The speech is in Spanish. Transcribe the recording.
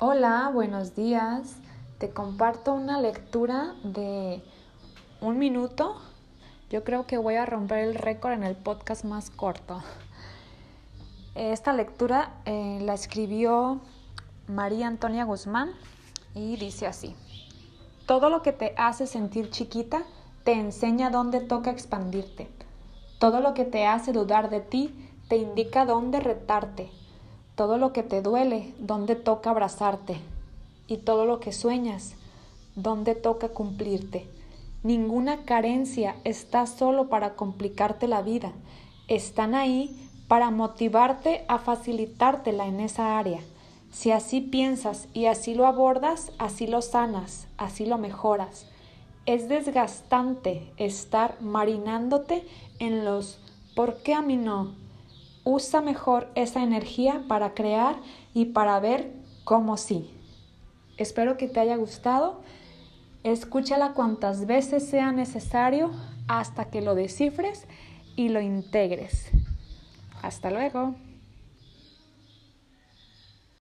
Hola, buenos días. Te comparto una lectura de un minuto. Yo creo que voy a romper el récord en el podcast más corto. Esta lectura eh, la escribió María Antonia Guzmán y dice así. Todo lo que te hace sentir chiquita te enseña dónde toca expandirte. Todo lo que te hace dudar de ti te indica dónde retarte todo lo que te duele, dónde toca abrazarte, y todo lo que sueñas, dónde toca cumplirte. Ninguna carencia está solo para complicarte la vida, están ahí para motivarte a facilitártela en esa área. Si así piensas y así lo abordas, así lo sanas, así lo mejoras. Es desgastante estar marinándote en los ¿por qué a mí no? Usa mejor esa energía para crear y para ver cómo sí. Espero que te haya gustado. Escúchala cuantas veces sea necesario hasta que lo descifres y lo integres. Hasta luego.